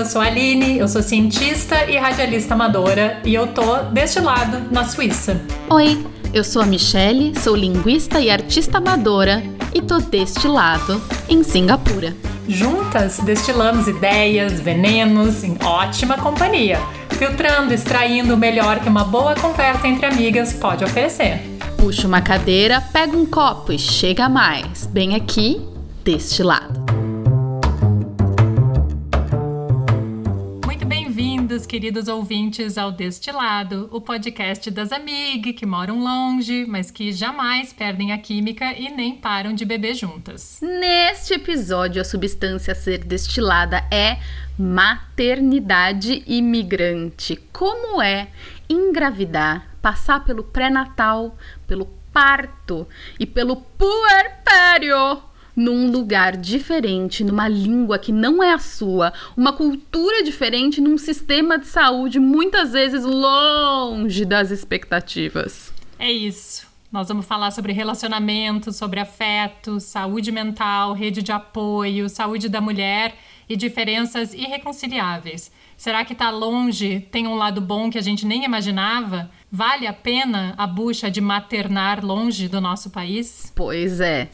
eu sou a Aline, eu sou cientista e radialista amadora e eu tô deste lado, na Suíça. Oi, eu sou a Michelle, sou linguista e artista amadora e tô deste lado, em Singapura. Juntas, destilamos ideias, venenos em ótima companhia, filtrando, extraindo o melhor que uma boa conversa entre amigas pode oferecer. Puxa uma cadeira, pega um copo e chega mais, bem aqui, deste lado. Bem-vindos, queridos ouvintes, ao Destilado, o podcast das amigas que moram longe, mas que jamais perdem a química e nem param de beber juntas. Neste episódio, a substância a ser destilada é maternidade imigrante. Como é engravidar, passar pelo pré-natal, pelo parto e pelo puerpério num lugar diferente, numa língua que não é a sua, uma cultura diferente, num sistema de saúde muitas vezes longe das expectativas. É isso. Nós vamos falar sobre relacionamento, sobre afeto, saúde mental, rede de apoio, saúde da mulher e diferenças irreconciliáveis. Será que está longe tem um lado bom que a gente nem imaginava? Vale a pena a bucha de maternar longe do nosso país? Pois é.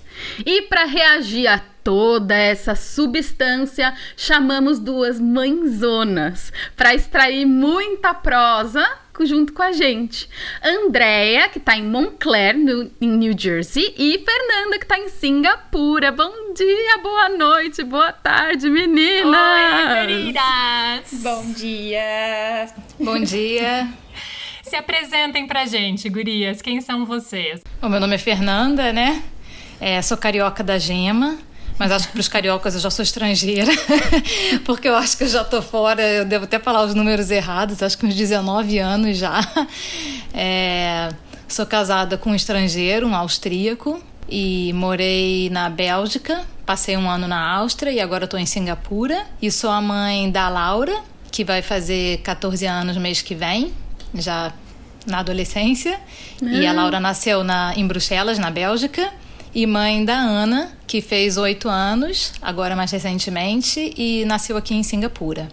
E para reagir a toda essa substância, chamamos duas mãezonas para extrair muita prosa junto com a gente. Andréia, que está em Montclair, no, em New Jersey, e Fernanda, que está em Singapura. Bom dia, boa noite, boa tarde, meninas! Oi, queridas! Bom dia! Bom dia! Se apresentem pra gente, gurias. Quem são vocês? O meu nome é Fernanda, né? É, sou carioca da Gema. Mas acho que para os cariocas eu já sou estrangeira, porque eu acho que eu já tô fora, eu devo até falar os números errados, acho que uns 19 anos já. É, sou casada com um estrangeiro, um austríaco, e morei na Bélgica, passei um ano na Áustria e agora estou em Singapura. E sou a mãe da Laura, que vai fazer 14 anos mês que vem já na adolescência. E a ah. Laura nasceu na, em Bruxelas, na Bélgica. E mãe da Ana, que fez oito anos, agora mais recentemente, e nasceu aqui em Singapura.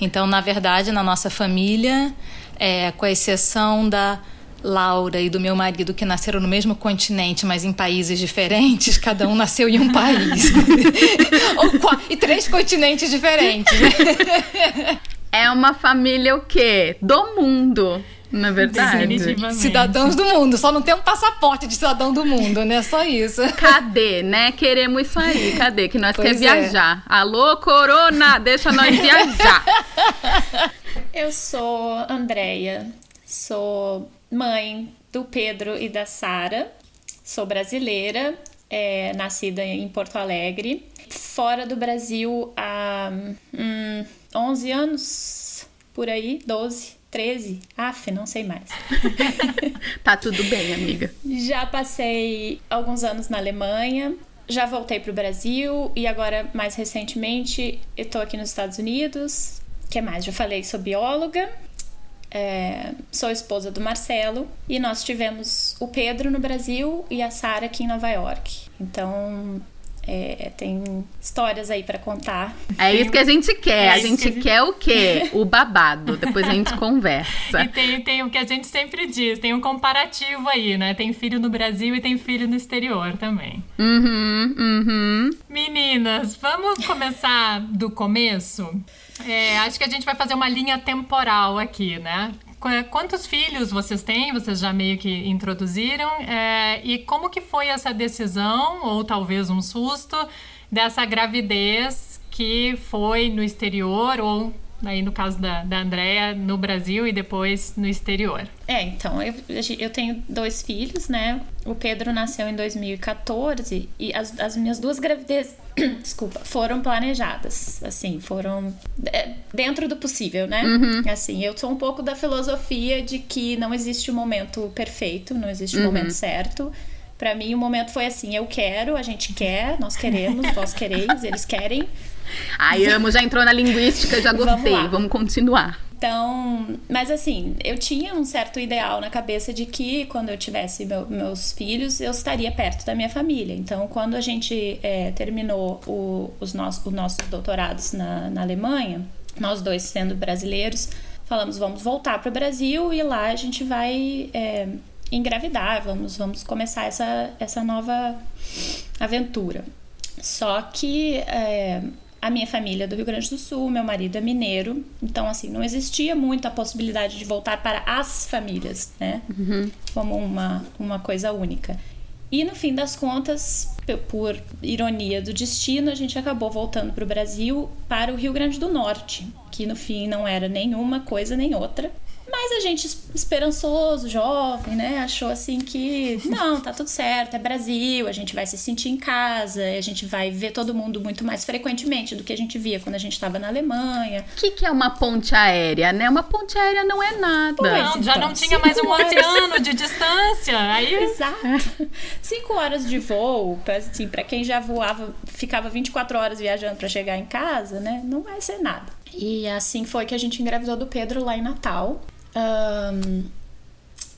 Então, na verdade, na nossa família, é, com a exceção da Laura e do meu marido, que nasceram no mesmo continente, mas em países diferentes, cada um nasceu em um país. e três continentes diferentes. é uma família o quê? Do mundo. Na verdade. Cidadãos do mundo. Só não tem um passaporte de cidadão do mundo, né? Só isso. Cadê, né? Queremos isso aí. Cadê? Que nós queremos é. viajar. Alô, Corona, deixa nós viajar. Eu sou Andréia. Sou mãe do Pedro e da Sara. Sou brasileira, é, nascida em Porto Alegre. Fora do Brasil há. Hum, 11 anos, por aí, 12, 13, af, não sei mais. tá tudo bem, amiga. Já passei alguns anos na Alemanha, já voltei para o Brasil e agora, mais recentemente, eu tô aqui nos Estados Unidos. O que mais? Já falei, sou bióloga, é, sou esposa do Marcelo e nós tivemos o Pedro no Brasil e a Sara aqui em Nova York. Então, é, tem histórias aí para contar. É isso que a gente quer. É a gente que... quer o quê? O babado. Depois a gente conversa. E tem, tem o que a gente sempre diz: tem um comparativo aí, né? Tem filho no Brasil e tem filho no exterior também. Uhum, uhum. Meninas, vamos começar do começo? É, acho que a gente vai fazer uma linha temporal aqui, né? Quantos filhos vocês têm? Vocês já meio que introduziram. É, e como que foi essa decisão, ou talvez um susto, dessa gravidez que foi no exterior ou aí no caso da, da Andrea, no Brasil e depois no exterior. É, então, eu, eu tenho dois filhos, né? O Pedro nasceu em 2014 e as, as minhas duas gravidezes, desculpa, foram planejadas, assim, foram é, dentro do possível, né? Uhum. Assim, eu sou um pouco da filosofia de que não existe um momento perfeito, não existe um uhum. momento certo. Para mim, o momento foi assim: eu quero, a gente quer, nós queremos, vós quereis, eles querem. Ai, amo, já entrou na linguística, já gostei. Vamos, Vamos continuar. Então, mas assim, eu tinha um certo ideal na cabeça de que quando eu tivesse meu, meus filhos, eu estaria perto da minha família. Então, quando a gente é, terminou o, os, nossos, os nossos doutorados na, na Alemanha, nós dois sendo brasileiros, falamos vamos voltar para o Brasil e lá a gente vai é, engravidar, vamos, vamos começar essa, essa nova aventura. Só que é, a minha família é do Rio Grande do Sul, meu marido é mineiro, então assim, não existia muito a possibilidade de voltar para as famílias, né? Uhum. Como uma, uma coisa única. E no fim das contas, por ironia do destino, a gente acabou voltando para o Brasil, para o Rio Grande do Norte, que no fim não era nenhuma coisa nem outra. Mas a gente, esperançoso, jovem, né, achou assim que não, tá tudo certo, é Brasil, a gente vai se sentir em casa, a gente vai ver todo mundo muito mais frequentemente do que a gente via quando a gente estava na Alemanha. O que, que é uma ponte aérea, né? Uma ponte aérea não é nada. Pois, não, já então, não tinha mais um horas... oceano de distância. Aí... Exato. Cinco horas de voo, assim, para quem já voava, ficava 24 horas viajando para chegar em casa, né? Não vai ser nada. E assim foi que a gente engravidou do Pedro lá em Natal. Um,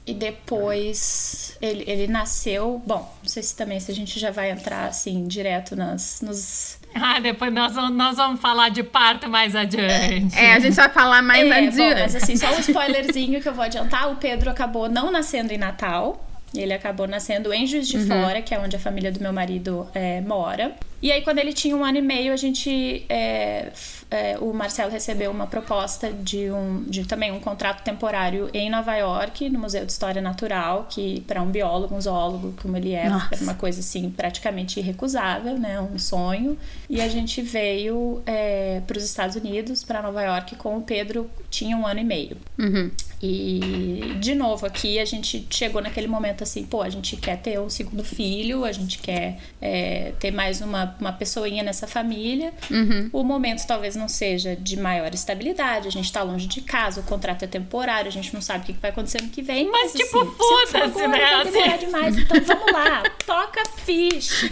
e depois ele, ele nasceu. Bom, não sei se também se a gente já vai entrar assim direto nas, nos. Ah, depois nós vamos, nós vamos falar de parto mais adiante. É, a gente vai falar mais é, adiante. Bom, mas assim, só um spoilerzinho que eu vou adiantar: o Pedro acabou não nascendo em Natal. Ele acabou nascendo em Juiz de uhum. Fora, que é onde a família do meu marido é, mora. E aí, quando ele tinha um ano e meio, a gente. É, é, o Marcelo recebeu uma proposta de, um, de também um contrato temporário em Nova York, no Museu de História Natural, que para um biólogo, um zoólogo, como ele é, Nossa. era uma coisa assim praticamente irrecusável, né? Um sonho. E a gente veio é, para os Estados Unidos, para Nova York, com o Pedro, tinha um ano e meio. Uhum. E de novo aqui a gente chegou naquele momento assim, pô, a gente quer ter um segundo filho, a gente quer é, ter mais uma, uma pessoinha nessa família. Uhum. O momento talvez não seja de maior estabilidade, a gente tá longe de casa, o contrato é temporário, a gente não sabe o que vai acontecer no que vem. Mas, mas tipo, assim, foda-se, né? Vai demorar assim. demais, então vamos lá, toca ficha.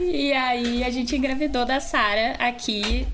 E aí a gente engravidou da Sara aqui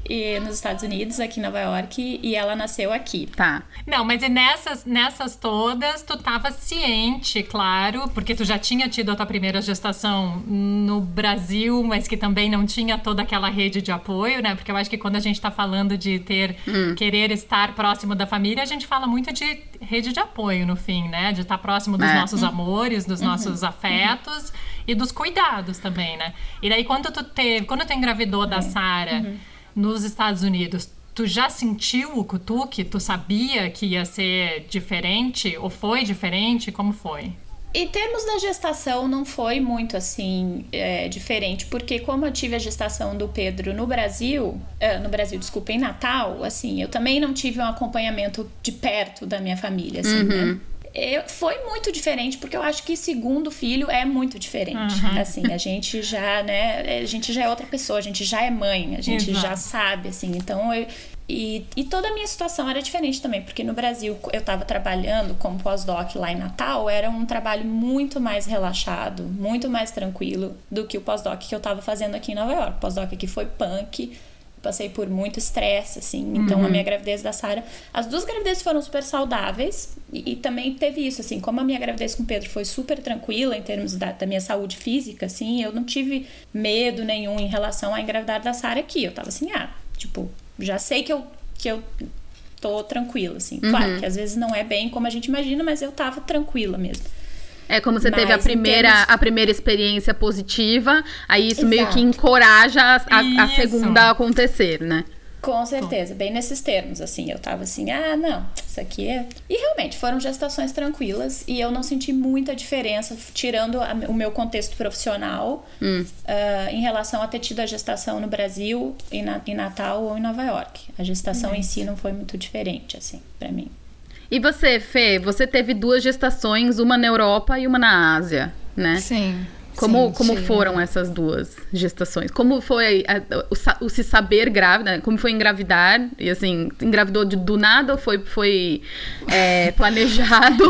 nos Estados Unidos, aqui em Nova York, e ela nasceu aqui. Tá. Não, mas e nessas, nessas todas, tu tava ciente, claro, porque tu já tinha tido a tua primeira gestação no Brasil, mas que também não tinha toda aquela rede de apoio, né? Porque eu acho que quando a gente tá falando de ter, hum. querer estar próximo da família, a gente fala muito de rede de apoio no fim, né? De estar próximo dos é. nossos amores, dos uhum. nossos afetos. Uhum e dos cuidados também, né? E daí quando tu teve, quando tu engravidou da é. Sara uhum. nos Estados Unidos, tu já sentiu o cutuque? Tu sabia que ia ser diferente ou foi diferente? Como foi? Em termos da gestação, não foi muito assim é, diferente, porque como eu tive a gestação do Pedro no Brasil, é, no Brasil, desculpa, em Natal, assim, eu também não tive um acompanhamento de perto da minha família, assim, né? uhum. né? Eu, foi muito diferente, porque eu acho que segundo filho é muito diferente. Uhum. Assim, a gente já, né, a gente já é outra pessoa, a gente já é mãe, a gente Exato. já sabe, assim. Então, eu, e, e toda a minha situação era diferente também, porque no Brasil eu estava trabalhando como pós-doc lá em Natal, era um trabalho muito mais relaxado, muito mais tranquilo do que o pós-doc que eu estava fazendo aqui em Nova York. O pós-doc aqui foi punk, passei por muito estresse, assim. Então, uhum. a minha gravidez da Sara. As duas gravidezes foram super saudáveis. E, e, também teve isso, assim. Como a minha gravidez com o Pedro foi super tranquila em termos da, da, minha saúde física, assim, eu não tive medo nenhum em relação a engravidar da Sara aqui. Eu tava assim, ah, tipo, já sei que eu, que eu tô tranquila, assim. Uhum. Claro que às vezes não é bem como a gente imagina, mas eu tava tranquila mesmo. É como você Mas, teve a primeira, termos... a primeira experiência positiva, aí isso Exato. meio que encoraja a, a, a segunda a acontecer, né? Com certeza, bem nesses termos, assim, eu tava assim, ah, não, isso aqui é... E realmente, foram gestações tranquilas e eu não senti muita diferença, tirando a, o meu contexto profissional, hum. uh, em relação a ter tido a gestação no Brasil, em, na, em Natal ou em Nova York. A gestação hum. em si não foi muito diferente, assim, para mim. E você, Fê, você teve duas gestações, uma na Europa e uma na Ásia, né? Sim. Como, sim, como foram essas duas gestações? Como foi a, o, o, se saber grávida? Como foi engravidar? E assim, engravidou de, do nada ou foi, foi é, planejado?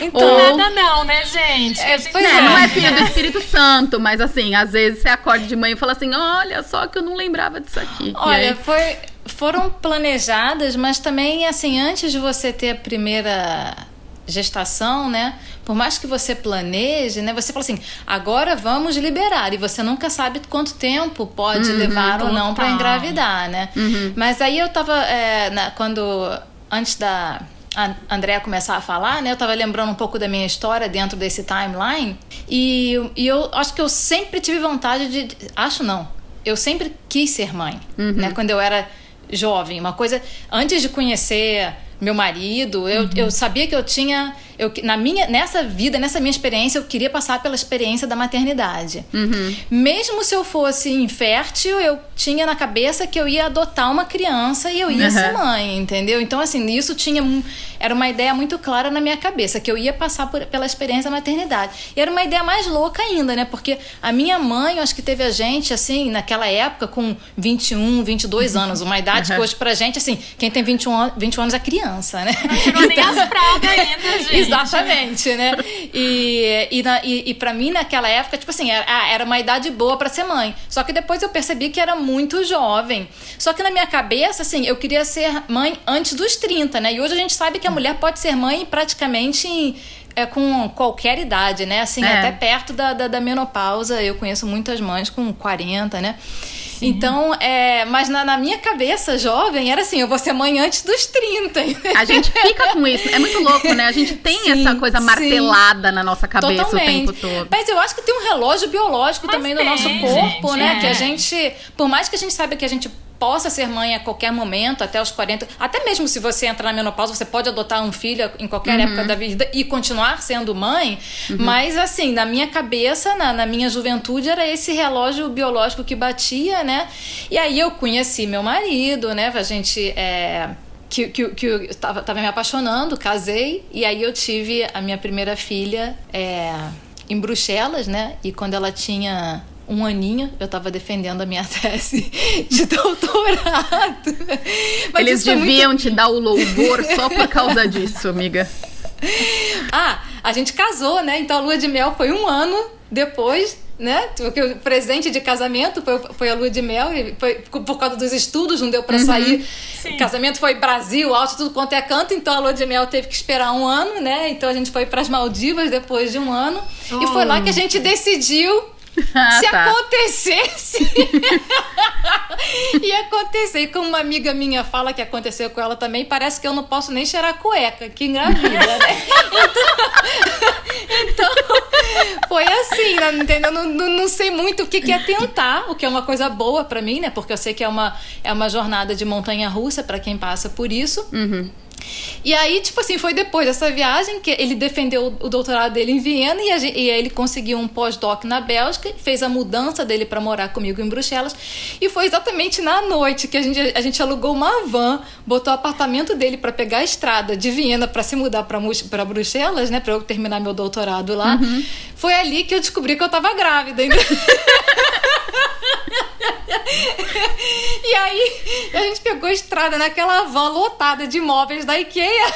então, ou... nada não, né, gente? É, gente não é filho do Espírito Santo, mas assim, às vezes você acorda de manhã e fala assim: olha só que eu não lembrava disso aqui. Olha, foi foram planejadas, mas também, assim, antes de você ter a primeira gestação, né? por mais que você planeje, né? Você fala assim, agora vamos liberar. E você nunca sabe quanto tempo pode uhum, levar ou não para engravidar, né? Uhum. Mas aí eu tava, é, na, quando, antes da a Andrea começar a falar, né? Eu tava lembrando um pouco da minha história dentro desse timeline. E, e eu acho que eu sempre tive vontade de. Acho não. Eu sempre quis ser mãe, uhum. né? Quando eu era jovem. Uma coisa. Antes de conhecer meu marido, eu, uhum. eu sabia que eu tinha eu, na minha, nessa vida, nessa minha experiência, eu queria passar pela experiência da maternidade. Uhum. Mesmo se eu fosse infértil, eu tinha na cabeça que eu ia adotar uma criança e eu ia uhum. ser mãe, entendeu? Então, assim, isso tinha. Era uma ideia muito clara na minha cabeça, que eu ia passar por, pela experiência da maternidade. E era uma ideia mais louca ainda, né? Porque a minha mãe, eu acho que teve a gente, assim, naquela época, com 21, 22 anos, uma idade uhum. que hoje pra gente, assim, quem tem 21, 21 anos é criança, né? Não tirou então, nem as pragas ainda, gente. Exatamente, né? E, e, na, e, e para mim, naquela época, tipo assim, era, ah, era uma idade boa para ser mãe. Só que depois eu percebi que era muito jovem. Só que na minha cabeça, assim, eu queria ser mãe antes dos 30, né? E hoje a gente sabe que a mulher pode ser mãe praticamente em é com qualquer idade, né? Assim, é. até perto da, da, da, menopausa. Eu conheço muitas mães com 40, né? Sim. Então, é, mas na, na, minha cabeça, jovem, era assim: eu vou ser mãe antes dos 30. A gente fica com isso. É muito louco, né? A gente tem sim, essa coisa martelada sim. na nossa cabeça Totalmente. o tempo todo. Mas eu acho que tem um relógio biológico mas também tem, no nosso corpo, gente, né? É. Que a gente, por mais que a gente saiba que a gente possa ser mãe a qualquer momento, até os 40. Até mesmo se você entrar na menopausa, você pode adotar um filho em qualquer uhum. época da vida e continuar sendo mãe. Uhum. Mas, assim, na minha cabeça, na, na, minha juventude, era esse relógio biológico que batia, né? E aí eu conheci meu marido, né? A gente. É, que, que, que eu estava tava me apaixonando, casei, e aí eu tive a minha primeira filha é, em Bruxelas, né? E quando ela tinha um aninho, eu estava defendendo a minha tese de doutorado. Mas Eles deviam muito... te dar o louvor só por causa disso, amiga. Ah, a gente casou, né? Então a lua de mel foi um ano depois né? Porque o presente de casamento foi, foi a lua de mel, e foi por causa dos estudos, não deu para uhum. sair. Sim. O casamento foi Brasil, alto, tudo quanto é canto, então a lua de mel teve que esperar um ano, né? Então a gente foi para as Maldivas depois de um ano. Oh. E foi lá que a gente decidiu ah, Se tá. acontecesse. ia acontecer. E como uma amiga minha fala que aconteceu com ela também, parece que eu não posso nem cheirar cueca, que engravida, né? Então, então foi assim, né? entendeu? Não, não, não, sei muito o que, que é tentar, o que é uma coisa boa para mim, né? Porque eu sei que é uma, é uma jornada de montanha russa para quem passa por isso. Uhum. E aí, tipo assim, foi depois dessa viagem que ele defendeu o doutorado dele em Viena e, gente, e aí ele conseguiu um pós-doc na Bélgica, fez a mudança dele para morar comigo em Bruxelas. E foi exatamente na noite que a gente, a gente alugou uma van, botou o apartamento dele para pegar a estrada de Viena para se mudar para Bruxelas, né, para eu terminar meu doutorado lá. Uhum. Foi ali que eu descobri que eu tava grávida. e aí a gente pegou a estrada naquela van lotada de móveis da IKEA.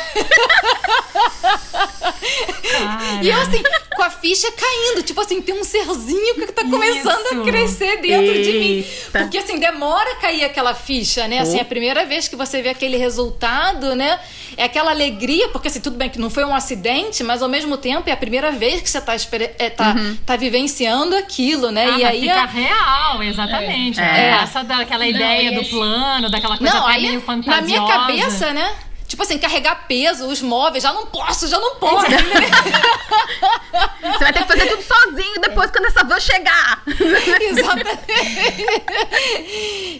Cara. E eu assim, com a ficha caindo, tipo assim, tem um serzinho que tá começando Isso. a crescer dentro Eita. de mim. Porque assim, demora a cair aquela ficha, né? Assim, oh. a primeira vez que você vê aquele resultado, né? É aquela alegria, porque assim, tudo bem que não foi um acidente, mas ao mesmo tempo é a primeira vez que você tá, é, tá, uhum. tá vivenciando aquilo, né? Ah, e aí. Fica a... real, exatamente. É. É. Essa daquela ideia não, do plano, daquela coisa não, até meio fantasiosa. Na minha cabeça, né? Tipo assim, carregar peso, os móveis, já não posso, já não posso. Você vai ter que fazer tudo sozinho depois quando essa van chegar. Exatamente.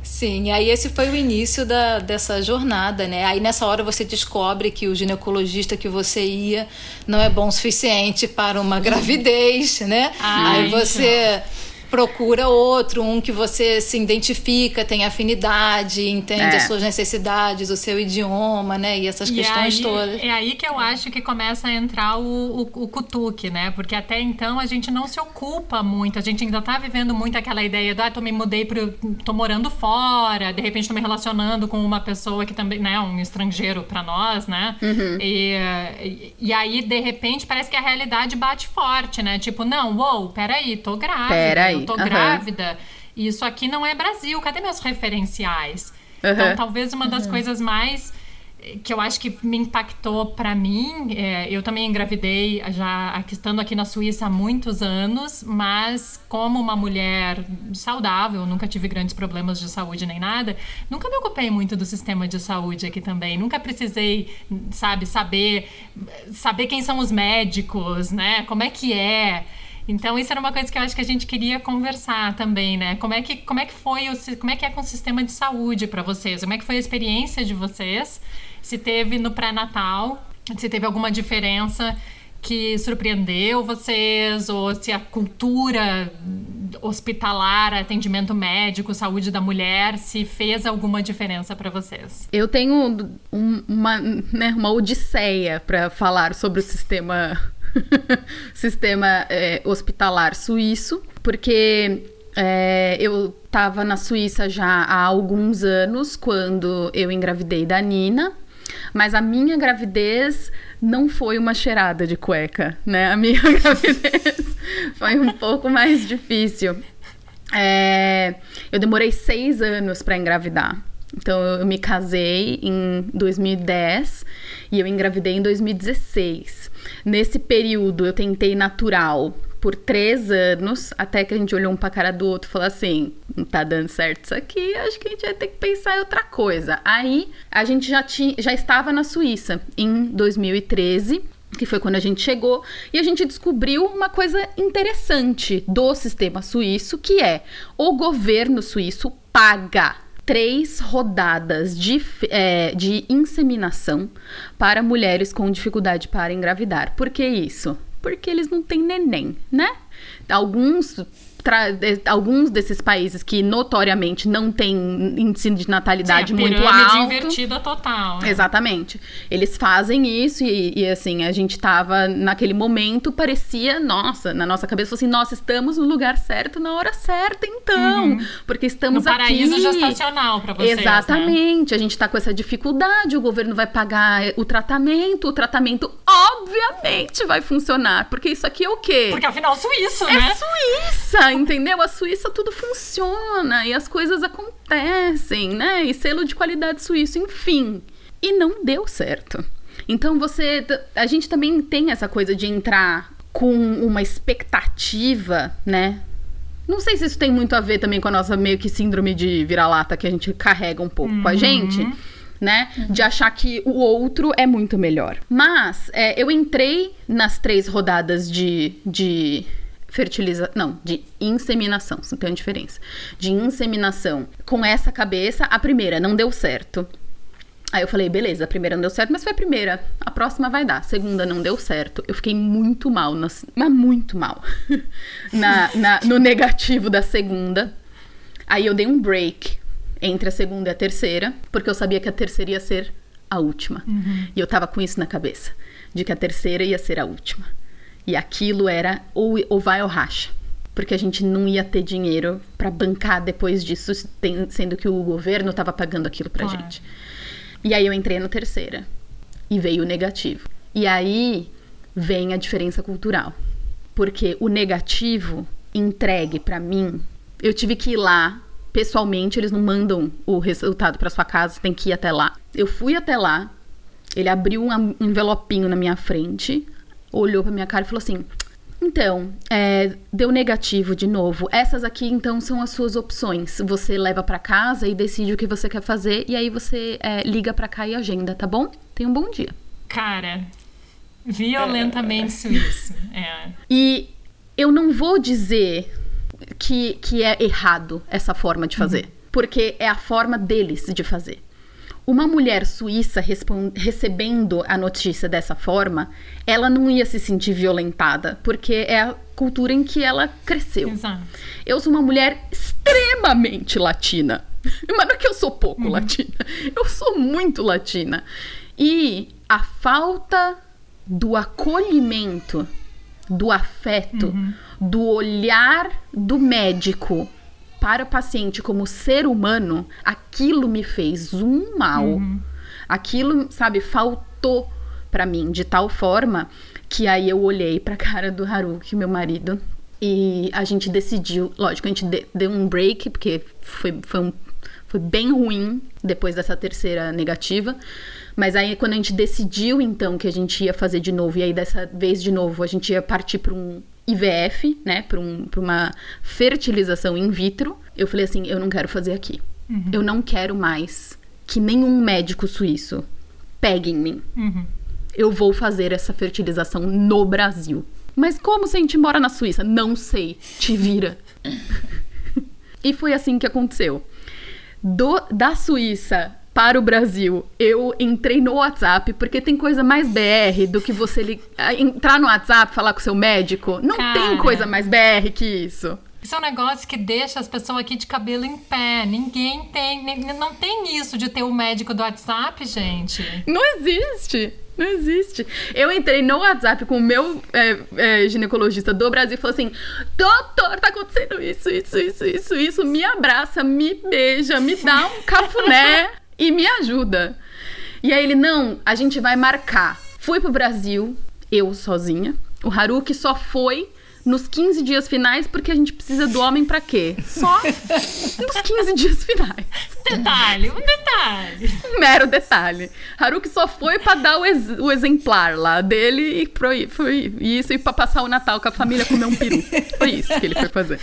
Sim, aí esse foi o início da, dessa jornada, né? Aí nessa hora você descobre que o ginecologista que você ia não é bom o suficiente para uma gravidez, né? Ai, aí você. Então procura outro, um que você se identifica, tem afinidade, entende é. as suas necessidades, o seu idioma, né? E essas e questões aí, todas. É aí que eu acho que começa a entrar o, o, o cutuque, né? Porque até então a gente não se ocupa muito, a gente ainda tá vivendo muito aquela ideia do, ah, tô me mudei pro. tô morando fora, de repente tô me relacionando com uma pessoa que também, né, um estrangeiro para nós, né? Uhum. E, e, e aí, de repente, parece que a realidade bate forte, né? Tipo, não, uou, peraí, tô grávida. Peraí tô uhum. grávida. E isso aqui não é Brasil. Cadê meus referenciais? Uhum. Então, talvez uma das uhum. coisas mais que eu acho que me impactou para mim. É, eu também engravidei já estando aqui na Suíça há muitos anos, mas como uma mulher saudável, nunca tive grandes problemas de saúde nem nada, nunca me ocupei muito do sistema de saúde aqui também. Nunca precisei, sabe, saber saber quem são os médicos, né? Como é que é? Então isso era uma coisa que eu acho que a gente queria conversar também, né? Como é que como é que foi o como é que é com o sistema de saúde para vocês? Como é que foi a experiência de vocês? Se teve no pré-natal, se teve alguma diferença que surpreendeu vocês ou se a cultura hospitalar, atendimento médico, saúde da mulher, se fez alguma diferença para vocês? Eu tenho um, uma, né, uma odisseia para falar sobre o sistema sistema é, hospitalar suíço, porque é, eu estava na Suíça já há alguns anos quando eu engravidei da Nina, mas a minha gravidez não foi uma cheirada de cueca, né? A minha gravidez foi um pouco mais difícil. É, eu demorei seis anos para engravidar. Então eu me casei em 2010 e eu engravidei em 2016. Nesse período eu tentei natural por três anos, até que a gente olhou um pra cara do outro e falou assim: não tá dando certo isso aqui, acho que a gente vai ter que pensar em outra coisa. Aí a gente já, tinha, já estava na Suíça em 2013 que foi quando a gente chegou, e a gente descobriu uma coisa interessante do sistema suíço, que é o governo suíço paga três rodadas de, é, de inseminação para mulheres com dificuldade para engravidar. Por que isso? Porque eles não têm neném, né? Alguns alguns desses países que notoriamente não têm índice de natalidade Sim, muito alto. invertida total. Né? Exatamente. Eles fazem isso e, e, assim, a gente tava naquele momento, parecia, nossa, na nossa cabeça, assim, nossa, estamos no lugar certo na hora certa, então. Uhum. Porque estamos no aqui. paraíso gestacional para vocês. Né? Exatamente. Né? A gente tá com essa dificuldade, o governo vai pagar o tratamento, o tratamento, obviamente, vai funcionar. Porque isso aqui é o quê? Porque afinal, suíço, é né? É Suíça! Entendeu? A Suíça tudo funciona e as coisas acontecem, né? E selo de qualidade suíço, enfim. E não deu certo. Então você. A gente também tem essa coisa de entrar com uma expectativa, né? Não sei se isso tem muito a ver também com a nossa meio que síndrome de vira-lata que a gente carrega um pouco uhum. com a uhum. gente. Né? Uhum. De achar que o outro é muito melhor. Mas é, eu entrei nas três rodadas de, de fertilização, não, de inseminação, não tem uma diferença. De inseminação. Com essa cabeça, a primeira não deu certo. Aí eu falei, beleza, a primeira não deu certo, mas foi a primeira. A próxima vai dar. A segunda não deu certo. Eu fiquei muito mal, nas, mas muito mal, na, na, no negativo da segunda. Aí eu dei um break entre a segunda e a terceira, porque eu sabia que a terceira ia ser a última. Uhum. E eu tava com isso na cabeça, de que a terceira ia ser a última. E aquilo era ou, ou vai ou racha. Porque a gente não ia ter dinheiro para bancar depois disso, sendo que o governo estava pagando aquilo pra claro. gente. E aí eu entrei no terceira. E veio o negativo. E aí vem a diferença cultural. Porque o negativo entregue para mim, eu tive que ir lá pessoalmente, eles não mandam o resultado para sua casa, tem que ir até lá. Eu fui até lá, ele abriu um envelopinho na minha frente, olhou pra minha cara e falou assim: então, é, deu negativo de novo. Essas aqui, então, são as suas opções. Você leva para casa e decide o que você quer fazer, e aí você é, liga para cá e agenda, tá bom? Tenha um bom dia. Cara, violentamente suíço. É. E eu não vou dizer que, que é errado essa forma de fazer, uhum. porque é a forma deles de fazer. Uma mulher suíça recebendo a notícia dessa forma, ela não ia se sentir violentada, porque é a cultura em que ela cresceu. Exato. Eu sou uma mulher extremamente latina. Mas não é que eu sou pouco uhum. latina, eu sou muito latina. E a falta do acolhimento, do afeto, uhum. do olhar do médico para o paciente como ser humano, aquilo me fez um mal. Uhum. Aquilo, sabe, faltou para mim de tal forma que aí eu olhei para a cara do Haruki, meu marido, e a gente decidiu, lógico, a gente deu um break porque foi, foi um Foi bem ruim depois dessa terceira negativa. Mas aí, quando a gente decidiu, então, que a gente ia fazer de novo, e aí dessa vez de novo a gente ia partir para um IVF, né, para um, uma fertilização in vitro, eu falei assim: eu não quero fazer aqui. Uhum. Eu não quero mais que nenhum médico suíço pegue em mim. Uhum. Eu vou fazer essa fertilização no Brasil. Mas como se a gente mora na Suíça? Não sei. Te vira. e foi assim que aconteceu. Do, da Suíça para o Brasil, eu entrei no WhatsApp, porque tem coisa mais BR do que você li... entrar no WhatsApp falar com seu médico. Não Cara, tem coisa mais BR que isso. Isso é um negócio que deixa as pessoas aqui de cabelo em pé. Ninguém tem. Não tem isso de ter o um médico do WhatsApp, gente. Não existe. Não existe. Eu entrei no WhatsApp com o meu é, é, ginecologista do Brasil e falei assim: Doutor, tá acontecendo isso, isso, isso, isso, isso. Me abraça, me beija, me dá um cafuné e me ajuda. E aí ele, não, a gente vai marcar. Fui pro Brasil, eu sozinha. O Haruki só foi nos 15 dias finais, porque a gente precisa do homem para quê? Só nos 15 dias finais. Detalhe, um detalhe. Um mero detalhe. Haruki só foi para dar o, ex o, exemplar lá dele e foi, foi isso e para passar o Natal com a família comer um peru. Foi isso que ele foi fazer.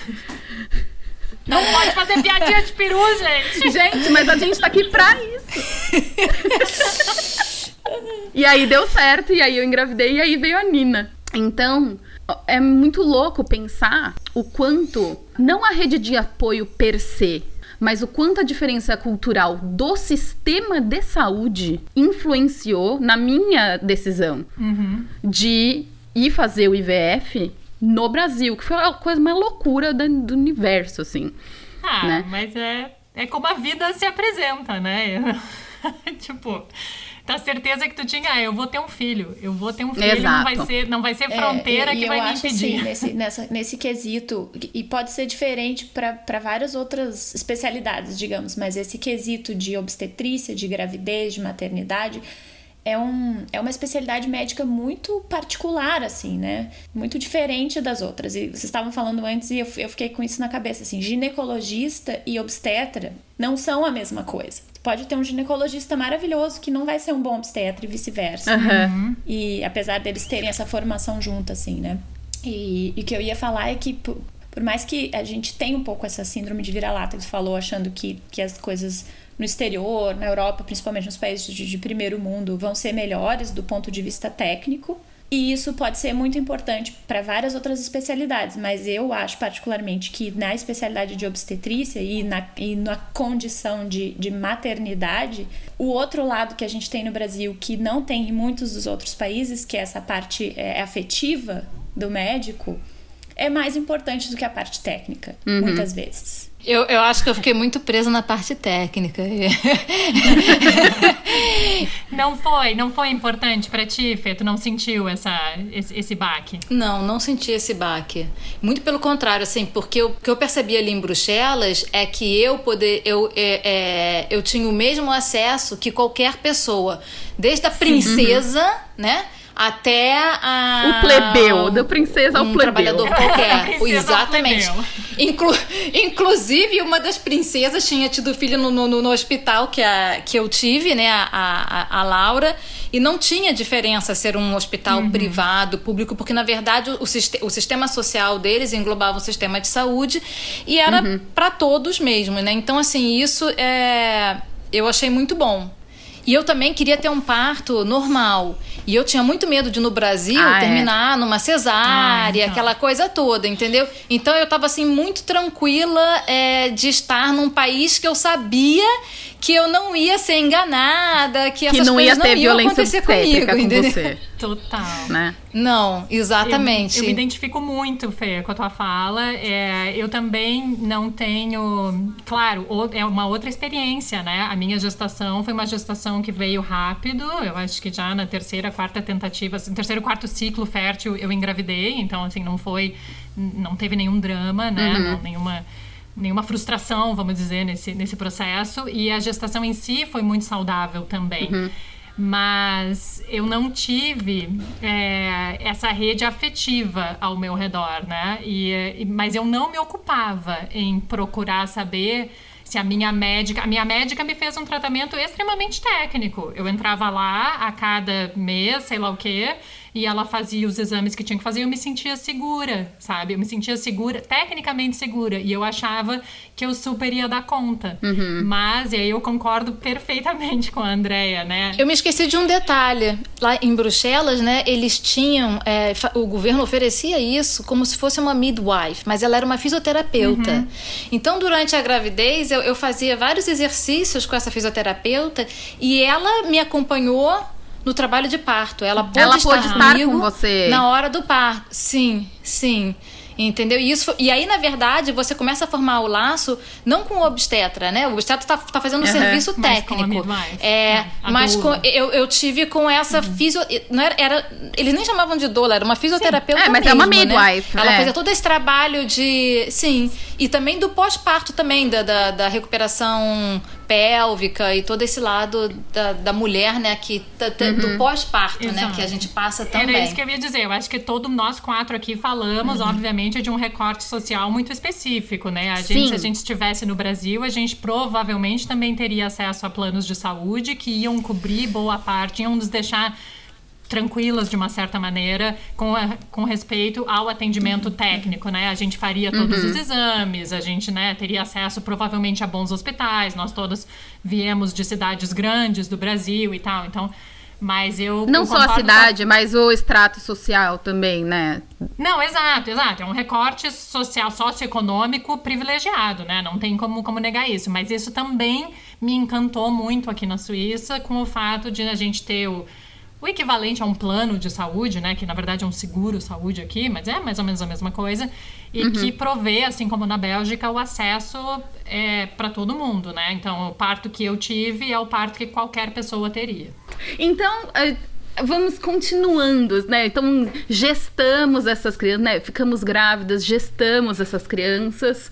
Não pode fazer piadinha de peru, gente. Gente, mas a gente tá aqui pra isso. e aí deu certo, e aí eu engravidei, e aí veio a Nina. Então, é muito louco pensar o quanto, não a rede de apoio per se, mas o quanto a diferença cultural do sistema de saúde influenciou na minha decisão uhum. de ir fazer o IVF no Brasil, que foi a coisa mais loucura do universo, assim. Ah, né? mas é, é como a vida se apresenta, né? tipo, tá certeza que tu tinha, ah, eu vou ter um filho, eu vou ter um filho, Exato. não vai ser, não vai ser é, fronteira é, que vai me impedir. Assim, nesse, nessa, nesse quesito, e pode ser diferente para várias outras especialidades, digamos, mas esse quesito de obstetrícia, de gravidez, de maternidade, é, um, é uma especialidade médica muito particular, assim, né? Muito diferente das outras. E vocês estavam falando antes e eu, eu fiquei com isso na cabeça, assim, ginecologista e obstetra não são a mesma coisa. Pode ter um ginecologista maravilhoso que não vai ser um bom obstetra e vice-versa. Uhum. E apesar deles terem essa formação junto, assim, né? E o que eu ia falar é que, por, mais que a gente tenha um pouco essa síndrome de vira-lata que você falou, achando que, que as coisas no exterior, na Europa, principalmente nos países de, de primeiro mundo, vão ser melhores do ponto de vista técnico. E isso pode ser muito importante para várias outras especialidades, mas eu acho particularmente que na especialidade de obstetrícia e na, e na condição de, de maternidade, o outro lado que a gente tem no Brasil, que não tem em muitos dos outros países, que é essa parte é, afetiva do médico, é mais importante do que a parte técnica, uhum. muitas vezes. Eu, eu acho que eu fiquei muito presa na parte técnica. não foi, não foi importante para ti, Fê? Tu não sentiu essa, esse, esse baque? Não, não senti esse baque. Muito pelo contrário, assim, porque o que eu percebi ali em Bruxelas é que eu poder, eu, é, é, eu tinha o mesmo acesso que qualquer pessoa, desde a princesa, Sim. né? Até a. O plebeu, da princesa ao um plebeu. trabalhador qualquer. Exatamente. Inclu inclusive, uma das princesas tinha tido filho no, no, no, hospital que, a, que eu tive, né, a, a, a Laura, e não tinha diferença ser um hospital uhum. privado, público, porque na verdade o, o sistema social deles englobava o sistema de saúde e era uhum. para todos mesmo, né? Então, assim, isso é, eu achei muito bom. E eu também queria ter um parto normal. E eu tinha muito medo de no Brasil ah, é. terminar é. numa cesárea, ah, então. aquela coisa toda, entendeu? Então eu tava assim muito tranquila é, de estar num país que eu sabia que eu não ia ser enganada, que, que essas não coisas ia ter não iam acontecer comigo, com entendeu? Você. Total. Né? Não, exatamente. Eu, eu, me identifico muito, Fê, com a tua fala. É, eu também não tenho. Claro, é uma outra experiência, né? A minha gestação foi uma gestação que veio rápido. Eu acho que já na terceira, quarta tentativa, no terceiro, quarto ciclo fértil, eu engravidei. Então, assim, não foi. Não teve nenhum drama, né? Uhum. Não, nenhuma nenhuma frustração, vamos dizer, nesse, nesse processo. E a gestação em si foi muito saudável também. Uhum. Mas eu não tive é, essa rede afetiva ao meu redor, né? E, mas eu não me ocupava em procurar saber se a minha médica. A minha médica me fez um tratamento extremamente técnico. Eu entrava lá a cada mês, sei lá o quê e ela fazia os exames que tinha que fazer e eu me sentia segura, sabe? Eu me sentia segura, tecnicamente segura, e eu achava que eu super ia dar conta. Uhum. Mas, e aí eu concordo perfeitamente com a Andrea, né? Eu me esqueci de um detalhe. Lá em Bruxelas, né, eles tinham, é, o governo oferecia isso como se fosse uma midwife, mas ela era uma fisioterapeuta. Uhum. Então, durante a gravidez, eu, eu fazia vários exercícios com essa fisioterapeuta e ela me acompanhou no trabalho de parto. Ela pôde ela estar, pôde estar com você na hora do parto. Sim, sim. Entendeu? E, isso, e aí, na verdade, você começa a formar o laço não com o obstetra, né? O obstetra tá, tá fazendo um uhum, serviço técnico. É, é mas com, eu, eu tive com essa uhum. fisio. Não era, era, eles nem chamavam de doula, era uma fisioterapeuta. Sim. É, mas mesmo, é uma né? midwife. Né? Ela fazia todo esse trabalho de. Sim. E também do pós-parto também, da, da, da recuperação pélvica e todo esse lado da, da mulher, né, que uhum. do pós-parto, né, que a gente passa também. Era isso que eu ia dizer. Eu acho que todos nós quatro aqui falamos, uhum. obviamente, de um recorte social muito específico, né? A gente, se a gente estivesse no Brasil, a gente provavelmente também teria acesso a planos de saúde que iam cobrir boa parte, iam nos deixar tranquilas de uma certa maneira com, a, com respeito ao atendimento técnico, né? A gente faria todos uhum. os exames, a gente, né, teria acesso provavelmente a bons hospitais. Nós todos viemos de cidades grandes do Brasil e tal, então mas eu. Não só a cidade, com... mas o extrato social também, né? Não, exato, exato. É um recorte social, socioeconômico privilegiado, né? Não tem como, como negar isso. Mas isso também me encantou muito aqui na Suíça com o fato de a gente ter o o equivalente a um plano de saúde, né? Que na verdade é um seguro saúde aqui, mas é mais ou menos a mesma coisa. E uhum. que provê, assim como na Bélgica, o acesso é, para todo mundo, né? Então, o parto que eu tive é o parto que qualquer pessoa teria. Então, é, vamos continuando, né? Então, gestamos essas crianças, né? Ficamos grávidas, gestamos essas crianças.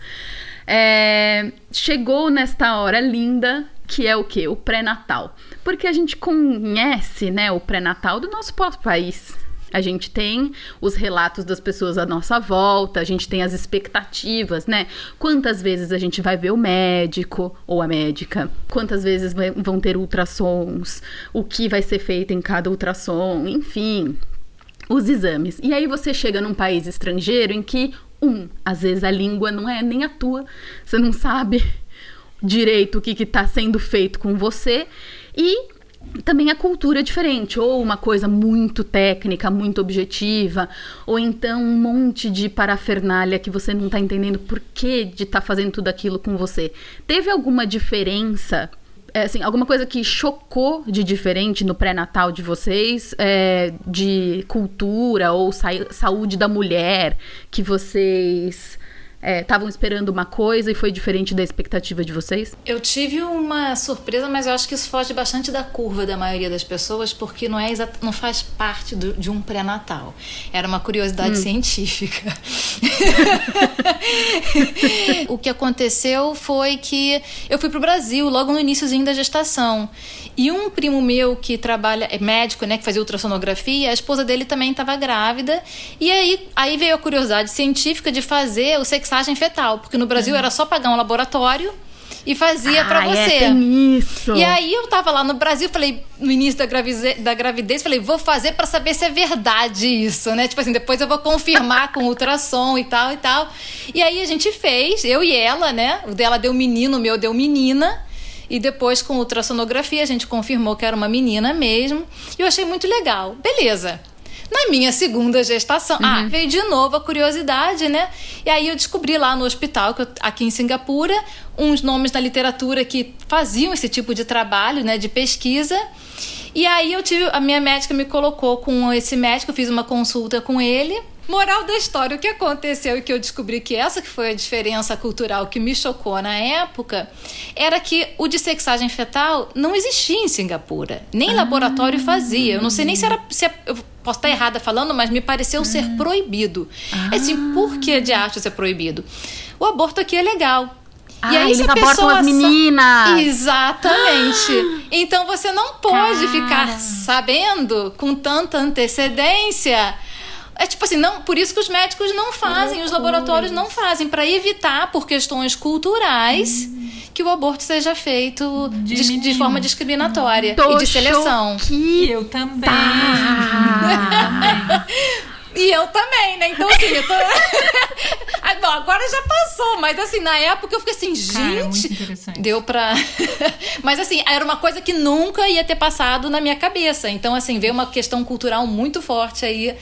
É, chegou nesta hora linda, que é o que? O pré-natal. Porque a gente conhece, né, o pré-natal do nosso país. A gente tem os relatos das pessoas à nossa volta, a gente tem as expectativas, né? Quantas vezes a gente vai ver o médico ou a médica? Quantas vezes vão ter ultrassons? O que vai ser feito em cada ultrassom? Enfim, os exames. E aí você chega num país estrangeiro em que, um, às vezes a língua não é nem a tua, você não sabe direito o que está sendo feito com você e também a cultura é diferente, ou uma coisa muito técnica, muito objetiva, ou então um monte de parafernália que você não está entendendo por que de estar tá fazendo tudo aquilo com você. Teve alguma diferença é, assim, alguma coisa que chocou de diferente no pré-natal de vocês, é, de cultura ou sa saúde da mulher, que vocês estavam é, esperando uma coisa e foi diferente da expectativa de vocês? Eu tive uma surpresa, mas eu acho que isso foge bastante da curva da maioria das pessoas, porque não é não faz parte do, de um pré-natal. Era uma curiosidade hum. científica. o que aconteceu foi que eu fui para o Brasil logo no iníciozinho da gestação. E um primo meu que trabalha, é médico, né, que fazia ultrassonografia, a esposa dele também estava grávida. E aí, aí veio a curiosidade científica de fazer o sexagem fetal, porque no Brasil uhum. era só pagar um laboratório e fazia ah, para é, você. É, isso. E aí eu tava lá no Brasil, falei, no início da gravidez, da gravidez falei, vou fazer para saber se é verdade isso, né? Tipo assim, depois eu vou confirmar com ultrassom e tal e tal. E aí a gente fez, eu e ela, né? O dela deu menino, o meu deu menina. E depois, com ultrassonografia, a gente confirmou que era uma menina mesmo. E eu achei muito legal. Beleza. Na minha segunda gestação, ah, uhum. ah, veio de novo a curiosidade, né? E aí eu descobri lá no hospital, aqui em Singapura, uns nomes da literatura que faziam esse tipo de trabalho, né, de pesquisa. E aí eu tive, a minha médica me colocou com esse médico, eu fiz uma consulta com ele. Moral da história, o que aconteceu e que eu descobri que essa que foi a diferença cultural que me chocou na época, era que o de sexagem fetal não existia em Singapura. Nem ah. laboratório fazia. Eu não sei nem se era. Se é, posso estar errada falando, mas me pareceu ah. ser proibido. Ah. Assim, por que de arte ser proibido? O aborto aqui é legal. Ah, e aí, eles abortam as meninas. Exatamente. Ah. Então você não pode Cara. ficar sabendo com tanta antecedência é tipo assim, não, por isso que os médicos não fazem, os laboratórios não fazem, para evitar, por questões culturais, hum. que o aborto seja feito De de, de forma discriminatória Tô e de seleção. E eu também. E eu também, né? Então, assim, eu tô. Ah, bom, agora já passou, mas assim, na época eu fiquei assim, Cara, é muito gente. interessante. Deu pra. mas assim, era uma coisa que nunca ia ter passado na minha cabeça. Então, assim, veio uma questão cultural muito forte aí.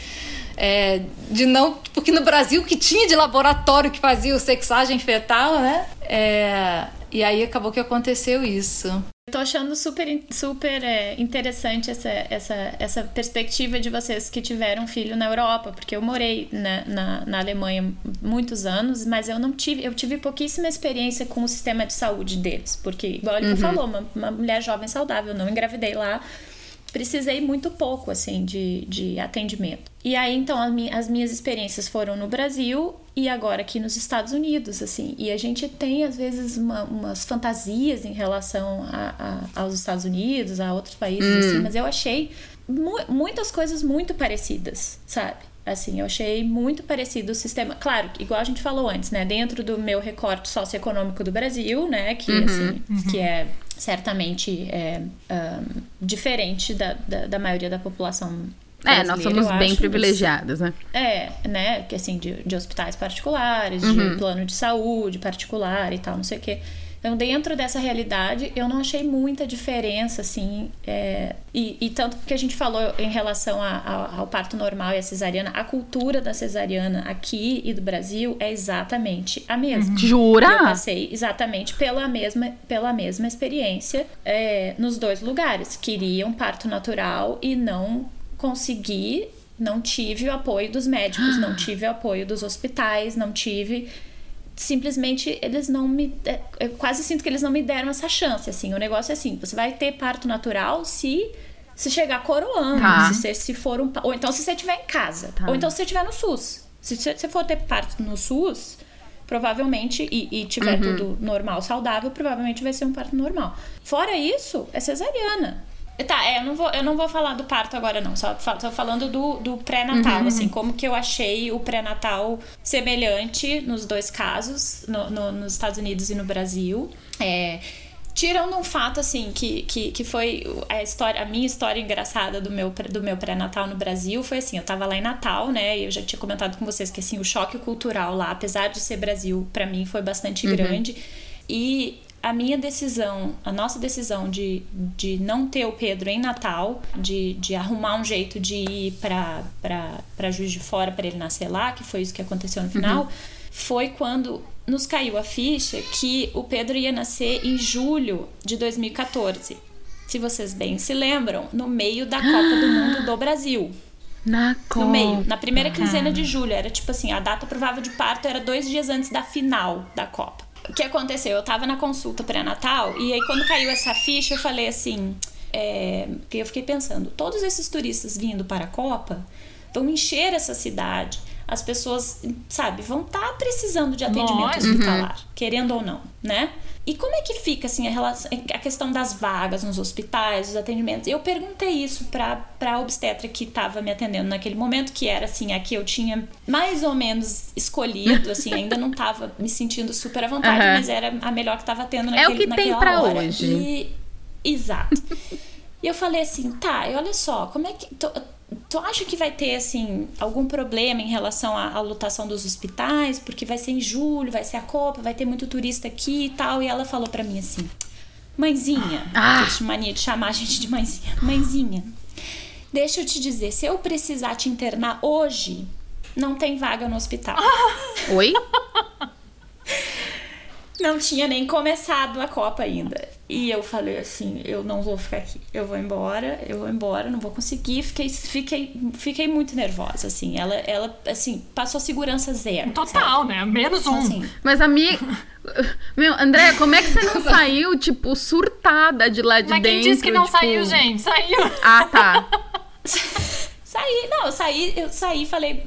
É, de não. Porque no Brasil, o que tinha de laboratório que fazia o sexagem fetal, né? É, e aí acabou que aconteceu isso. Eu tô achando super, super é, interessante essa, essa, essa perspectiva de vocês que tiveram filho na Europa, porque eu morei na, na, na Alemanha muitos anos, mas eu não tive, eu tive pouquíssima experiência com o sistema de saúde deles, porque, igual ele falou, uma, uma mulher jovem saudável, eu não engravidei lá, precisei muito pouco, assim, de, de atendimento. E aí, então, as minhas experiências foram no Brasil e agora aqui nos Estados Unidos, assim. E a gente tem, às vezes, uma- umas fantasias em relação a- a- aos Estados Unidos, a outros países, assim. Mas eu achei mu- muitas coisas muito parecidas, sabe? Assim, eu achei muito parecido o sistema. Claro, igual a gente falou antes, né? Dentro do meu recorte socioeconômico do Brasil, né? Que, assim, que é certamente é, ahn, diferente da, da, da maioria da população. é, nós somos bem acho, privilegiados, né? é, né? Que assim, de, de hospitais particulares, Uhum. de plano de saúde particular e tal, não sei o quê. Então, dentro dessa realidade, eu não achei muita diferença, assim. é, e, e tanto porque a gente falou em relação a- a- ao parto normal e a cesariana, a cultura da cesariana aqui e do Brasil é exatamente a mesma. Eu Jura? passei exatamente pela mesma, pela mesma experiência é, nos dois lugares. Queria um parto natural e não consegui, não tive o apoio dos médicos, não tive o apoio dos hospitais, não tive. Simplesmente eles não me. Eu quase sinto que eles não me deram essa chance. Assim, o negócio é assim: você vai ter parto natural se. Se chegar coroando, Tá. se, você- se for um. Ou então se você estiver em casa. Tá. Ou então se você estiver no SUS. Se você for ter parto no SUS, provavelmente, e, e tiver tudo normal, saudável, provavelmente vai ser um parto normal. Fora isso, é cesariana. Tá, é, eu não vou, eu não vou falar do parto agora, não. Só tô falando do, do pré-natal, assim, como que eu achei o pré-natal semelhante nos dois casos, no- no- nos Estados Unidos e no Brasil. É, tirando um fato, assim, que, que, que foi a história, a minha história engraçada do meu, do meu pré-natal no Brasil, foi assim, eu tava lá em Natal, né, e eu já tinha comentado com vocês que, assim, o choque cultural lá, apesar de ser Brasil, pra mim foi bastante grande. E a minha decisão, a nossa decisão de, de não ter o Pedro em Natal, de, de arrumar um jeito de ir pra Juiz de Fora para ele nascer lá, que foi isso que aconteceu no final, foi quando nos caiu a ficha que o Pedro ia nascer em julho de 2014. Se vocês bem se lembram, no meio da Copa do Mundo do Brasil. Na Copa. No meio, na primeira quinzena de julho. Era tipo assim, a data provável de parto era dois dias antes da final da Copa. O que aconteceu? Eu tava na consulta pré-natal e aí quando caiu essa ficha eu falei assim, é, eu fiquei pensando, todos esses turistas vindo para a Copa vão encher essa cidade. As pessoas, sabe, vão estar precisando de atendimento Lógico. hospitalar, querendo ou não, né? E como é que fica assim a, relação, a questão das vagas nos hospitais, os atendimentos? Eu perguntei isso pra, pra obstetra que estava me atendendo naquele momento, que era assim, a que eu tinha mais ou menos escolhido, assim, ainda não tava me sentindo super à vontade, Aham. mas era a melhor que tava tendo É o naquele, que tem pra hora. hoje. E, exato. E eu falei assim, tá, e olha só, como é que. Tu, tu acha que vai ter, assim, algum problema em relação à, à lotação dos hospitais? Porque vai ser em julho, vai ser a Copa, vai ter muito turista aqui e tal. E ela falou pra mim assim, mãezinha, Ah. mania de chamar a gente de mãezinha, mãezinha, deixa eu te dizer, se eu precisar te internar hoje, não tem vaga no hospital. Oi? Não tinha nem começado a Copa ainda. E eu falei assim, eu não vou ficar aqui. Eu vou embora, eu vou embora, não vou conseguir. Fiquei, fiquei, fiquei muito nervosa, assim. Ela, ela assim, passou segurança zero. Total, né? Menos um. sabe? Assim, Mas a minha. Meu, André, como é que você não saiu, tipo, surtada de lá de Mas dentro? quem disse que não tipo- saiu, gente? Saiu. Ah, tá. saí, não, eu saí, eu saí e falei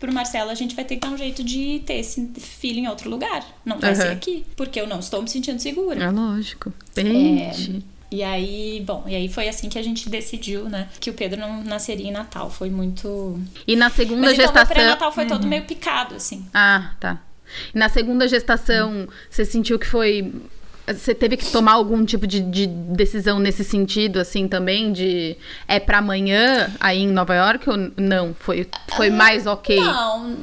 pro Marcelo, a gente vai ter que dar um jeito de ter esse filho em outro lugar. Não vai Aham. ser aqui, porque eu não estou me sentindo segura. É lógico. Gente. E aí, bom, e aí foi assim que a gente decidiu, né, que o Pedro não nasceria em Natal. Foi muito E na segunda Mas então gestação. pré-natal foi todo meio picado, assim. Ah, tá. Na segunda gestação, você sentiu que foi. Você teve que tomar algum tipo de, de decisão nesse sentido, assim, também? De é para amanhã aí em Nova York ou não? Foi, foi mais ok? Não.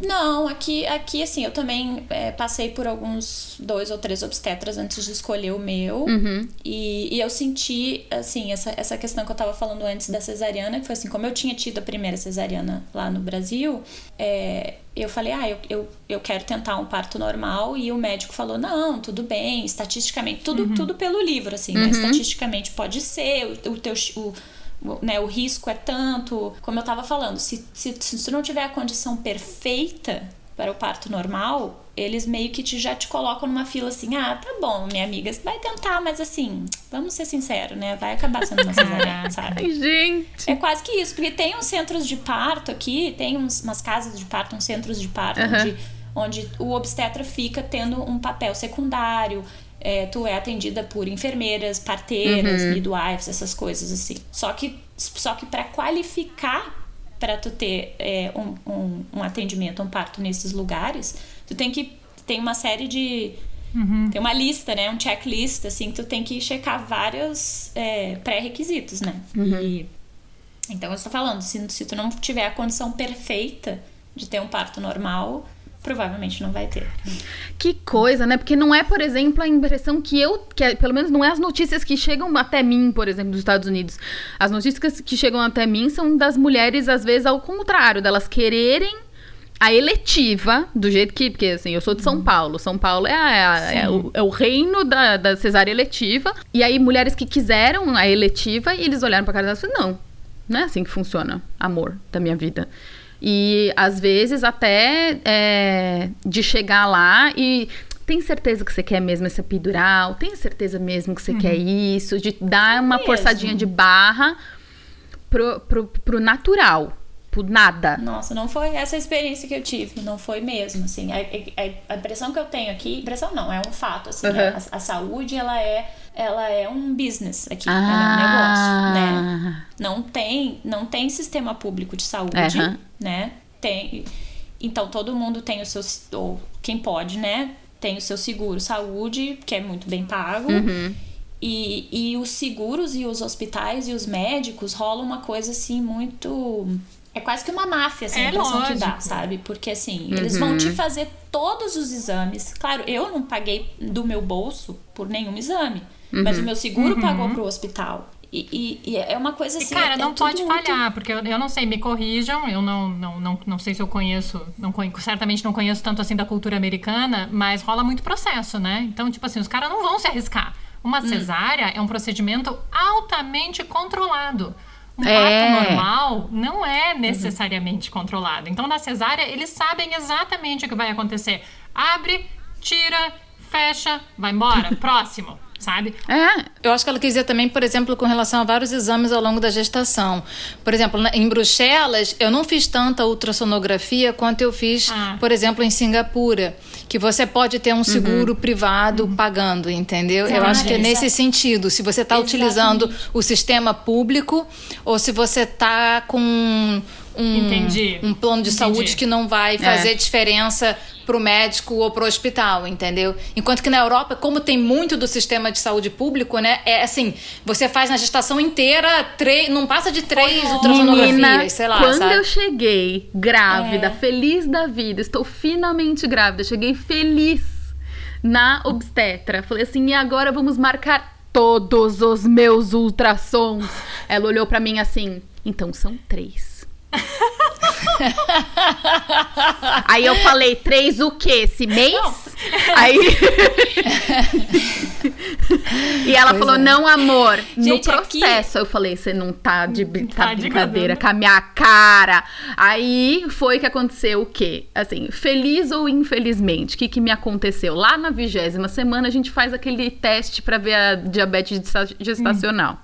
Não, aqui, aqui assim, eu também é, passei por alguns dois ou três obstetras antes de escolher o meu. Uhum. E, e eu senti, assim, essa, essa questão que eu tava falando antes da cesariana, que foi assim, como eu tinha tido a primeira cesariana lá no Brasil, é, eu falei, ah, eu, eu, eu quero tentar um parto normal. E o médico falou, não, tudo bem, estatisticamente, tudo, tudo pelo livro, assim, né? Estatisticamente pode ser, o, o teu. O- né, o risco é tanto. Como eu tava falando, se, se, se tu não tiver a condição perfeita para o parto normal, eles meio que te, já te colocam numa fila assim: ah, tá bom, minha amiga, você vai tentar, mas assim, vamos ser sinceros, né? Vai acabar sendo uma cesariana, sabe? Ai, gente. É quase que isso, porque tem uns centros de parto aqui, tem uns, umas casas de parto, uns centros de parto, Aham. onde, onde o obstetra fica tendo um papel secundário. É, tu é atendida por enfermeiras, parteiras, midwives, essas coisas assim. Só que, só que para qualificar para tu ter é, um, um, um atendimento, um parto nesses lugares, tu tem que tem uma série de tem uma lista, né? Um checklist, assim, que tu tem que checar vários é, pré-requisitos, né? E, então, eu estou falando, se, se tu não tiver a condição perfeita de ter um parto normal, provavelmente não vai ter. Que coisa, né? Porque não é, por exemplo, a impressão que eu. Que é- pelo menos não é as notícias que chegam até mim, por exemplo, dos Estados Unidos. As notícias que chegam até mim são das mulheres, às vezes, ao contrário, delas quererem a eletiva, do jeito que. Porque, assim, eu sou de São Paulo. São Paulo é, a- é Sim. o, é o reino da, da cesárea eletiva. E aí, mulheres que quiseram a eletiva e eles olharam pra cara e falaram: não, não é assim que funciona, amor da minha vida. E às vezes até é, de chegar lá e tem certeza que você quer mesmo esse epidural? Tem certeza mesmo que você quer isso? De dar uma forçadinha de barra pro, pro, pro natural, pro nada. Nossa, não foi essa a experiência que eu tive, não foi mesmo, assim. A, a- a impressão que eu tenho aqui, impressão não, é um fato, assim. né? Uhum. A, a saúde, ela é, ela é um business aqui, ela é um negócio, né? Ah, Não tem, não tem sistema público de saúde, Aham. né? Tem. Então todo mundo tem o seu ou quem pode, né? Tem o seu seguro saúde, que é muito bem pago. Uhum. E, e os seguros e os hospitais e os médicos rola uma coisa assim muito é quase que uma máfia, assim, É a impressão que dá, lógico. sabe? Porque assim, eles vão Uhum. te fazer todos os exames. Claro, eu não paguei do meu bolso por nenhum exame, mas o meu seguro pagou pro hospital. E, e- e é uma coisa E, assim. cara, é não pode muito- falhar, porque eu, eu não sei, me corrijam, eu não, não, não, não sei se eu conheço, não conhe- certamente não conheço tanto assim da cultura americana, mas rola muito processo, né? Então, tipo assim, os caras não vão se arriscar. Uma Hum. cesárea é um procedimento altamente controlado. Um É. parto normal não é necessariamente controlado. Então, na cesárea, eles sabem exatamente o que vai acontecer. Abre, tira, fecha, vai embora, próximo, sabe? É, Eu acho que ela quis dizer também, por exemplo, com relação a vários exames ao longo da gestação. Por exemplo, em Bruxelas, eu não fiz tanta ultrassonografia quanto eu fiz, Ah. por exemplo, em Singapura, que você pode ter um seguro privado pagando, entendeu? eu Ah, acho que é nesse sentido. Se você está utilizando o sistema público ou se você está com um, Entendi. um plano de Entendi. saúde que não vai fazer É. diferença pro médico ou pro hospital, entendeu? Enquanto que na Europa, como tem muito do sistema de saúde público, né? É assim, você faz na gestação inteira, três, não passa de três ultrassonografias, sei lá, quando sabe? eu cheguei grávida, É. feliz da vida, estou finalmente grávida, cheguei feliz na obstetra. Falei assim, e agora vamos marcar todos os meus ultrassons. Ela olhou pra mim assim, então são três. Aí eu falei, três o quê? Esse mês? Aí. e ela Pois falou, é. não, amor, no Gente, aqui- processo. Eu falei, você não tá de, tá Tá de brincadeira com a minha cara. Aí foi que aconteceu o quê? Assim, feliz ou infelizmente, o que, que me aconteceu? Lá na vigésima semana, a gente faz aquele teste pra ver a diabetes gesta- gestacional.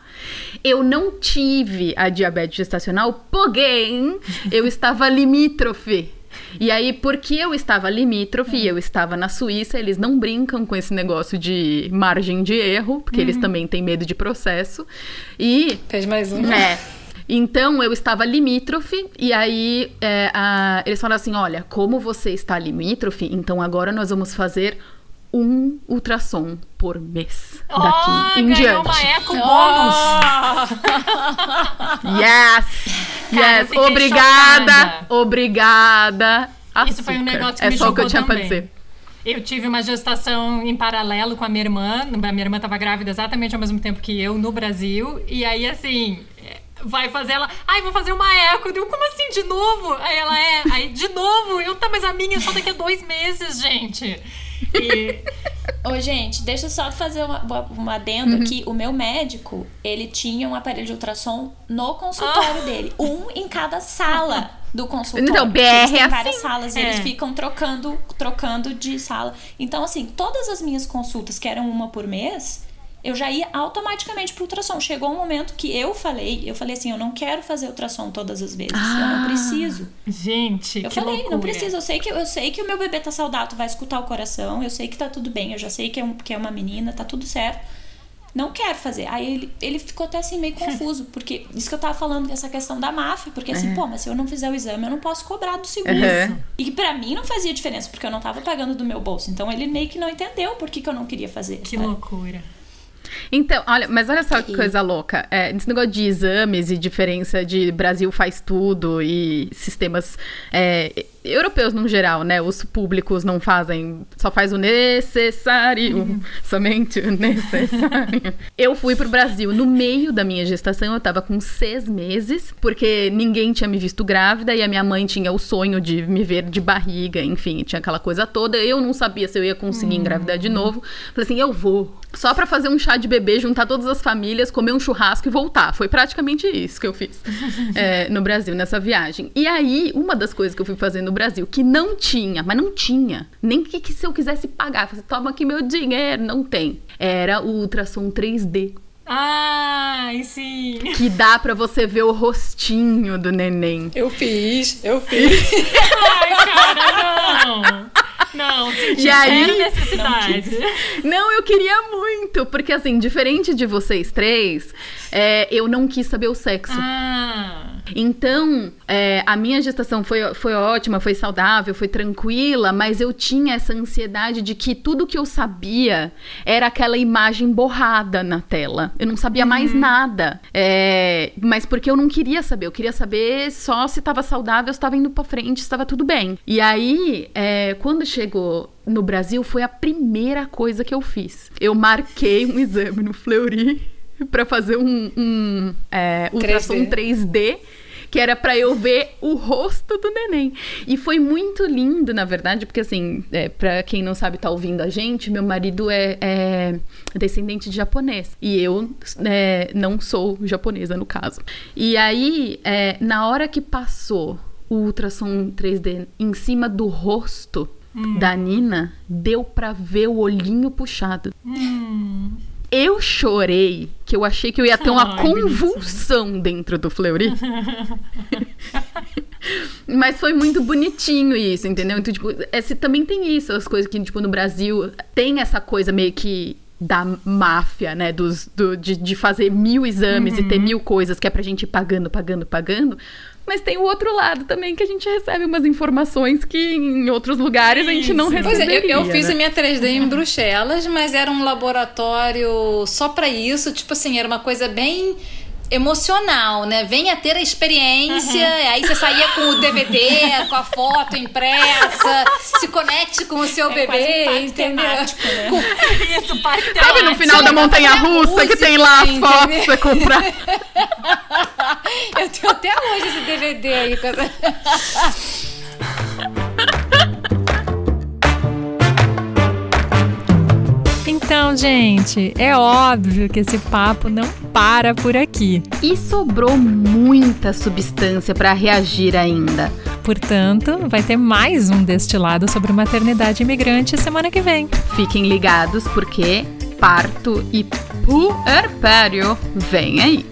Eu não tive a diabetes gestacional, porém, eu estava limítrofe. E aí, porque eu estava limítrofe e eu estava na Suíça, eles não brincam com esse negócio de margem de erro, porque eles também têm medo de processo. E Fez mais um. é. Então eu estava limítrofe, e aí é, a- eles falaram assim: olha, como você está limítrofe, então agora nós vamos fazer um ultrassom por mês daqui em ganhou diante. uma eco bônus. Yes! Cara, yes! Obrigada! chocada. Obrigada! Isso foi um açúcar. negócio que é me só o que eu tinha pra também. dizer. Eu tive uma gestação em paralelo com a minha irmã. A minha irmã estava grávida exatamente ao mesmo tempo que eu no Brasil. E aí, assim, vai fazer ela. Ai, vou fazer uma eco. Eu, como assim, de novo? Aí ela é. Aí, de novo? Eu, tá, mas a minha é só daqui a dois meses, gente. E. Ô, gente, deixa eu só fazer uma, um adendo Uhum. aqui. O meu médico, ele tinha um aparelho de ultrassom no consultório dele. Um em cada sala do consultório. Então, BR Eles têm é várias assim. salas e É. eles ficam trocando, trocando de sala. Então, assim, todas as minhas consultas, que eram uma por mês, eu já ia automaticamente pro ultrassom. Chegou um momento que eu falei, eu falei assim, eu não quero fazer ultrassom todas as vezes. Eu Ah. não preciso. Gente, Eu que falei, loucura. não precisa, eu sei, que, eu sei que o meu bebê tá saudável, vai escutar o coração, eu sei que tá tudo bem, eu já sei que é, um, que é uma menina, tá tudo certo. Não quero fazer. Aí ele, ele ficou até assim meio confuso, porque isso que eu tava falando, essa questão da máfia, porque assim, pô, mas se eu não fizer o exame, eu não posso cobrar do seguro. Uhum. E pra mim não fazia diferença, porque eu não tava pagando do meu bolso. Então ele meio que não entendeu por que, que eu não queria fazer. Que sabe? loucura. Então, olha, mas olha só que coisa louca. É, esse negócio de exames e diferença de Brasil faz tudo e sistemas é, europeus no geral, né? Os públicos não fazem, só faz o necessário, somente o necessário. eu fui pro Brasil no meio da minha gestação, eu tava com seis meses, porque ninguém tinha me visto grávida e a minha mãe tinha o sonho de me ver de barriga, enfim, tinha aquela coisa toda. Eu não sabia se eu ia conseguir engravidar de novo. Falei assim, eu vou. Só pra fazer um chá de bebê, juntar todas as famílias, comer um churrasco e voltar. Foi praticamente isso que eu fiz é, no Brasil, nessa viagem. E aí, uma das coisas que eu fui fazer no Brasil, que não tinha, mas não tinha, nem que, que se eu quisesse pagar, você toma aqui meu dinheiro, não tem. Era o ultrassom 3D. Ai, sim. Que dá pra você ver o rostinho do neném. Eu fiz, eu fiz. Ai, cara, não. Não, senti E aí- necessidade. Não, eu queria muito, porque assim, diferente de vocês três, é, eu não quis saber o sexo. Ah, Então, é, a minha gestação foi, foi ótima, foi saudável, foi tranquila, mas eu tinha essa ansiedade de que tudo que eu sabia era aquela imagem borrada na tela. Eu não sabia mais nada. É, mas porque eu não queria saber, eu queria saber só se estava saudável, se estava indo pra frente, se estava tudo bem. E aí, é, quando chegou no Brasil, foi a primeira coisa que eu fiz. Eu marquei um exame no Fleury pra fazer um, um é, ultrassom 3D que era pra eu ver o rosto do neném. E foi muito lindo, na verdade, porque assim, é, para quem não sabe tá ouvindo a gente, meu marido é, é descendente de japonês e eu é, não sou japonesa no caso. E aí, é, na hora que passou o ultrassom 3D em cima do rosto da Nina, deu pra ver o olhinho puxado. Eu chorei, que eu achei que eu ia ter uma Ai, convulsão dentro do Fleury. Mas foi muito bonitinho isso, entendeu? Então, tipo, esse, também tem isso, as coisas que, tipo, no Brasil tem essa coisa meio que da máfia, né? Dos, do, de, de fazer mil exames e ter Uhum. mil coisas que é pra gente ir pagando, pagando, pagando. Mas tem o outro lado também, que a gente recebe umas informações que em outros lugares a gente não recebe. Pois é, eu, eu fiz né? a minha 3D em Bruxelas, mas era um laboratório só pra isso. Tipo assim, era uma coisa bem emocional, né? Venha ter a experiência, aí você saía com o DVD, com a foto impressa, se conecte com o seu É quase um bebê, parque entendeu? temático, né? isso, parque Sabe temático. no final da montanha russa que tem lá as fotos pra você comprar? Eu tenho até hoje esse DVD aí. Então, gente, é óbvio que esse papo não para por aqui. E sobrou muita substância pra reagir ainda. Portanto, vai ter mais um destilado sobre maternidade imigrante semana que vem. Fiquem ligados porque parto e puerpério vem aí.